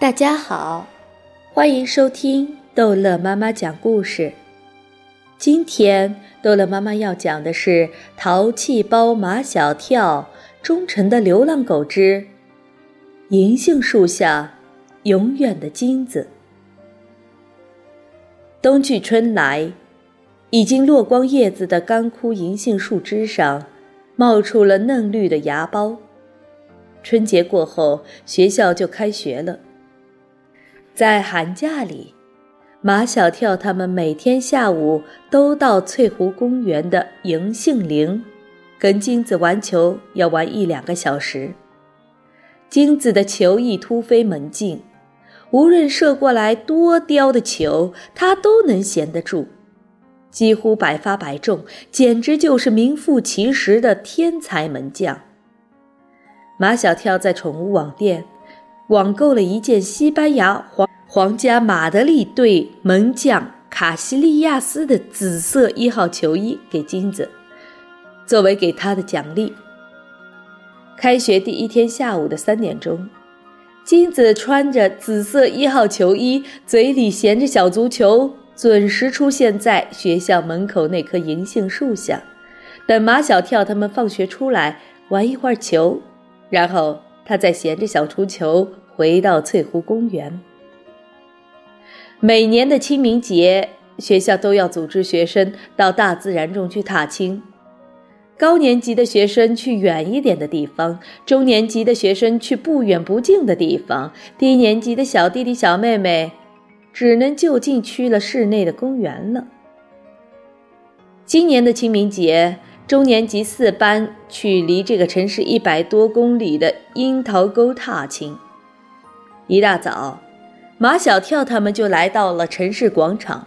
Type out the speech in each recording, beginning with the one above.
大家好，欢迎收听逗乐妈妈讲故事。今天逗乐妈妈要讲的是《淘气包马小跳》忠诚的流浪狗之银杏树下永远的金子。冬去春来，已经落光叶子的干枯银杏树枝上，冒出了嫩绿的芽苞。春节过后，学校就开学了。在寒假里，马小跳他们每天下午都到翠湖公园的银杏林，跟金子玩球，要玩一两个小时。金子的球艺突飞猛进，无论射过来多刁的球，他都能衔得住，几乎百发百中，简直就是名副其实的天才门将。马小跳在宠物网店。网购了一件西班牙皇皇家马德里队门将卡西利亚斯的紫色一号球衣给金子，作为给他的奖励。开学第一天下午的三点钟，金子穿着紫色一号球衣，嘴里衔着小足球，准时出现在学校门口那棵银杏树下，等马小跳他们放学出来玩一会儿球，然后。他在衔着小足球回到翠湖公园。每年的清明节，学校都要组织学生到大自然中去踏青。高年级的学生去远一点的地方，中年级的学生去不远不近的地方，低年级的小弟弟小妹妹只能就近去了室内的公园了。今年的清明节。中年级四班去离这个城市一百多公里的樱桃沟踏青。一大早，马小跳他们就来到了城市广场，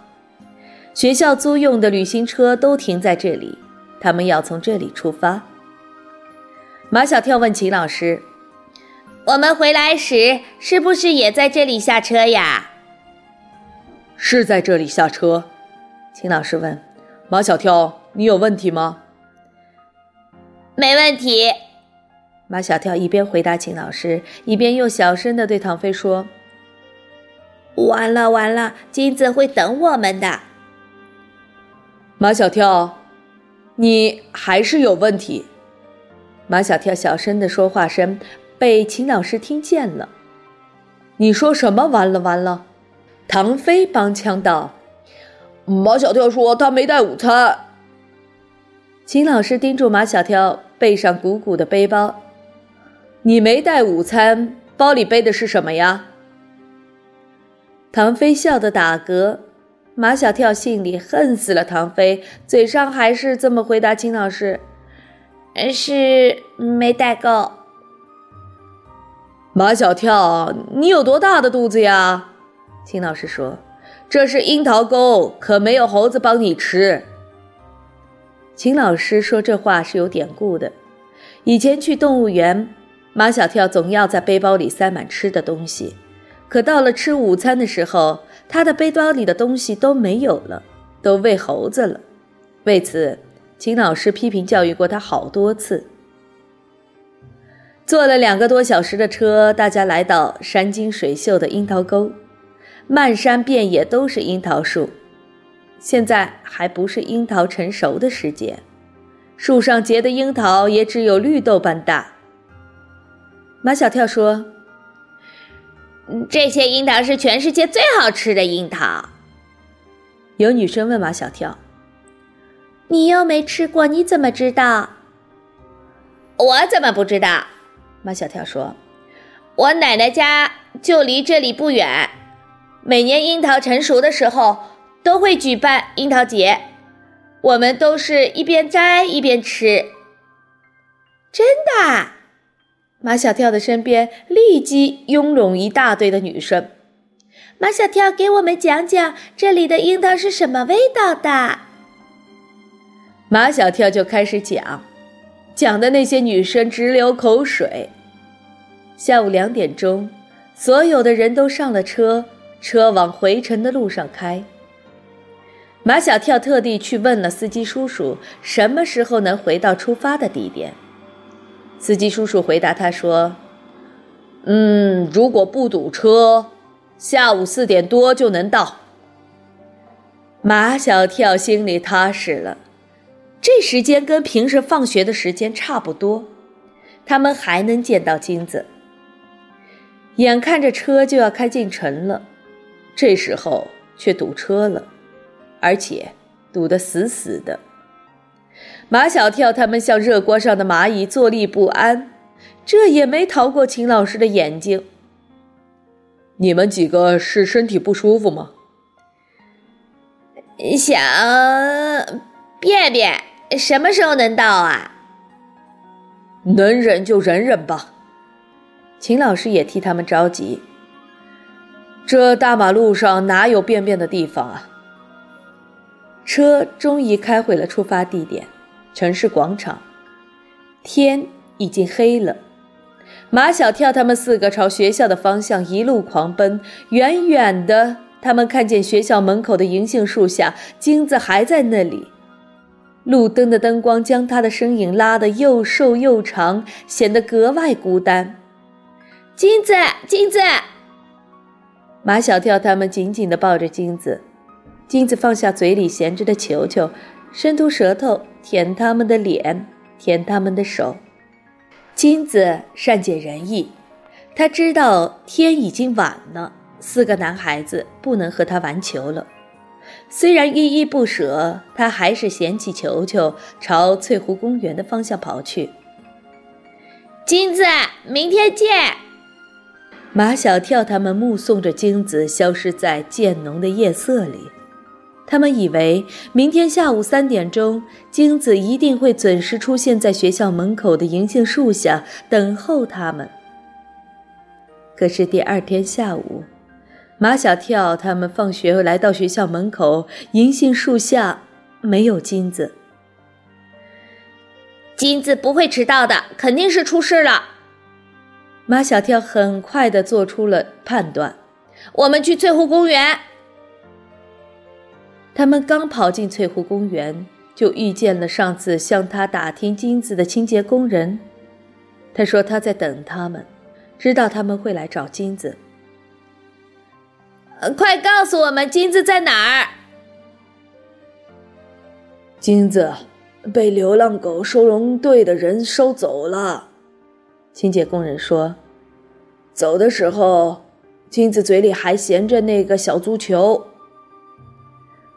学校租用的旅行车都停在这里，他们要从这里出发。马小跳问秦老师：“我们回来时是不是也在这里下车呀？”“是在这里下车。”秦老师问：“马小跳，你有问题吗？”没问题，马小跳一边回答秦老师，一边又小声的对唐飞说：“完了完了，金子会等我们的。”马小跳，你还是有问题。马小跳小声的说话声被秦老师听见了。你说什么？完了完了！唐飞帮腔道：“马小跳说他没带午餐。”秦老师叮嘱马小跳背上鼓鼓的背包：“你没带午餐，包里背的是什么呀？”唐飞笑得打嗝，马小跳心里恨死了唐飞，嘴上还是这么回答秦老师：“是没带够。”马小跳，你有多大的肚子呀？秦老师说：“这是樱桃沟，可没有猴子帮你吃。”秦老师说这话是有典故的。以前去动物园，马小跳总要在背包里塞满吃的东西，可到了吃午餐的时候，他的背包里的东西都没有了，都喂猴子了。为此，秦老师批评教育过他好多次。坐了两个多小时的车，大家来到山清水秀的樱桃沟，漫山遍野都是樱桃树。现在还不是樱桃成熟的时节，树上结的樱桃也只有绿豆般大。马小跳说：“这些樱桃是全世界最好吃的樱桃。”有女生问马小跳：“你又没吃过，你怎么知道？”“我怎么不知道？”马小跳说：“我奶奶家就离这里不远，每年樱桃成熟的时候。”都会举办樱桃节，我们都是一边摘一边吃。真的？马小跳的身边立即拥拢一大堆的女生。马小跳，给我们讲讲这里的樱桃是什么味道的？马小跳就开始讲，讲的那些女生直流口水。下午两点钟，所有的人都上了车，车往回程的路上开。马小跳特地去问了司机叔叔，什么时候能回到出发的地点。司机叔叔回答他说：“嗯，如果不堵车，下午四点多就能到。马小跳心里踏实了，这时间跟平时放学的时间差不多，他们还能见到金子。眼看着车就要开进城了，这时候却堵车了，而且堵得死死的。马小跳他们像热锅上的蚂蚁，坐立不安。这也没逃过秦老师的眼睛。你们几个是身体不舒服吗？想便便，什么时候能到啊？能忍就忍忍吧。秦老师也替他们着急。这大马路上哪有便便的地方啊？车终于开回了出发地点——城市广场。天已经黑了。马小跳他们四个朝学校的方向一路狂奔，远远的，他们看见学校门口的银杏树下，金子还在那里。路灯的灯光将他的身影拉得又瘦又长，显得格外孤单。金子，金子！马小跳他们紧紧地抱着金子，金子放下嘴里衔着的球球，伸出舌头舔他们的脸，舔他们的手。金子善解人意，他知道天已经晚了，四个男孩子不能和他玩球了。虽然依依不舍，他还是捡起球球，朝翠湖公园的方向跑去。金子，明天见！马小跳他们目送着金子消失在渐浓的夜色里。他们以为明天下午三点钟，金子一定会准时出现在学校门口的银杏树下等候他们。可是第二天下午，马小跳他们放学来到学校门口，银杏树下没有金子。金子不会迟到的，肯定是出事了。马小跳很快的做出了判断：我们去翠湖公园。他们刚跑进翠湖公园，就遇见了上次向他打听金子的清洁工人。他说他在等他们，知道他们会来找金子。快告诉我们金子在哪儿！金子被流浪狗收容队的人收走了。清洁工人说，走的时候，金子嘴里还衔着那个小足球。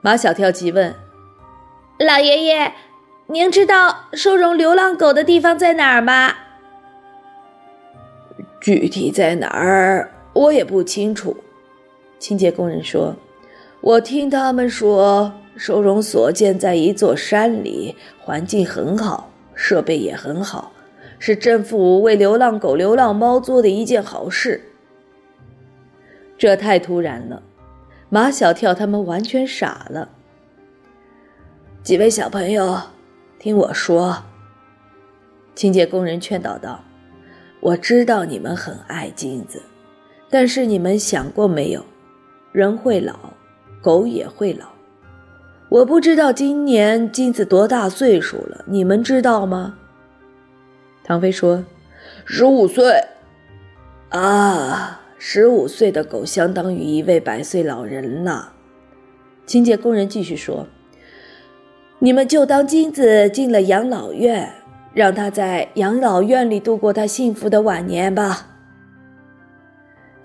马小跳急问：“老爷爷，您知道收容流浪狗的地方在哪儿吗？”“具体在哪儿，我也不清楚。”清洁工人说，“我听他们说，收容所建在一座山里，环境很好，设备也很好，是政府为流浪狗、流浪猫做的一件好事。”这太突然了。马小跳他们完全傻了。几位小朋友，听我说。清洁工人劝导道：“我知道你们很爱金子，但是你们想过没有，人会老，狗也会老。我不知道今年金子多大岁数了，你们知道吗？”唐飞说：“十五岁。”啊。十五岁的狗相当于一位百岁老人了。清洁工人继续说：“你们就当金子进了养老院，让他在养老院里度过他幸福的晚年吧。”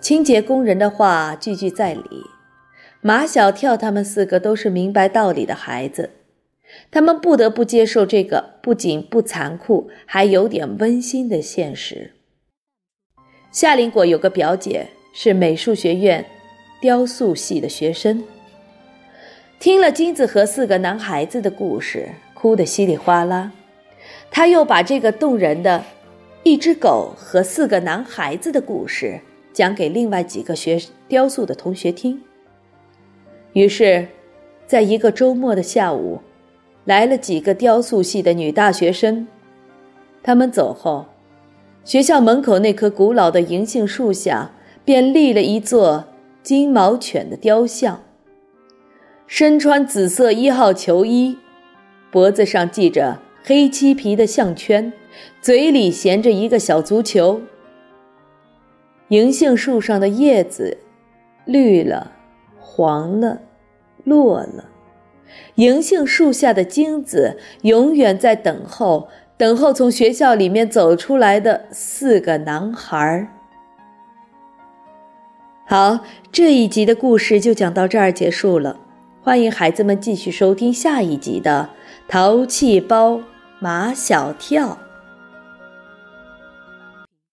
清洁工人的话句句在理。马小跳他们四个都是明白道理的孩子，他们不得不接受这个不仅不残酷，还有点温馨的现实。夏林果有个表姐是美术学院雕塑系的学生，听了金子和四个男孩子的故事，哭得稀里哗啦。他又把这个动人的一只狗和四个男孩子的故事讲给另外几个学雕塑的同学听。于是，在一个周末的下午，来了几个雕塑系的女大学生。他们走后。学校门口那棵古老的银杏树下，便立了一座金毛犬的雕像。身穿紫色一号球衣，脖子上系着黑漆皮的项圈，嘴里衔着一个小足球。银杏树上的叶子绿了、黄了、落了。银杏树下的金子永远在等候，等候从学校里面走出来的四个男孩。好，这一集的故事就讲到这儿结束了。欢迎孩子们继续收听下一集的《淘气包马小跳》。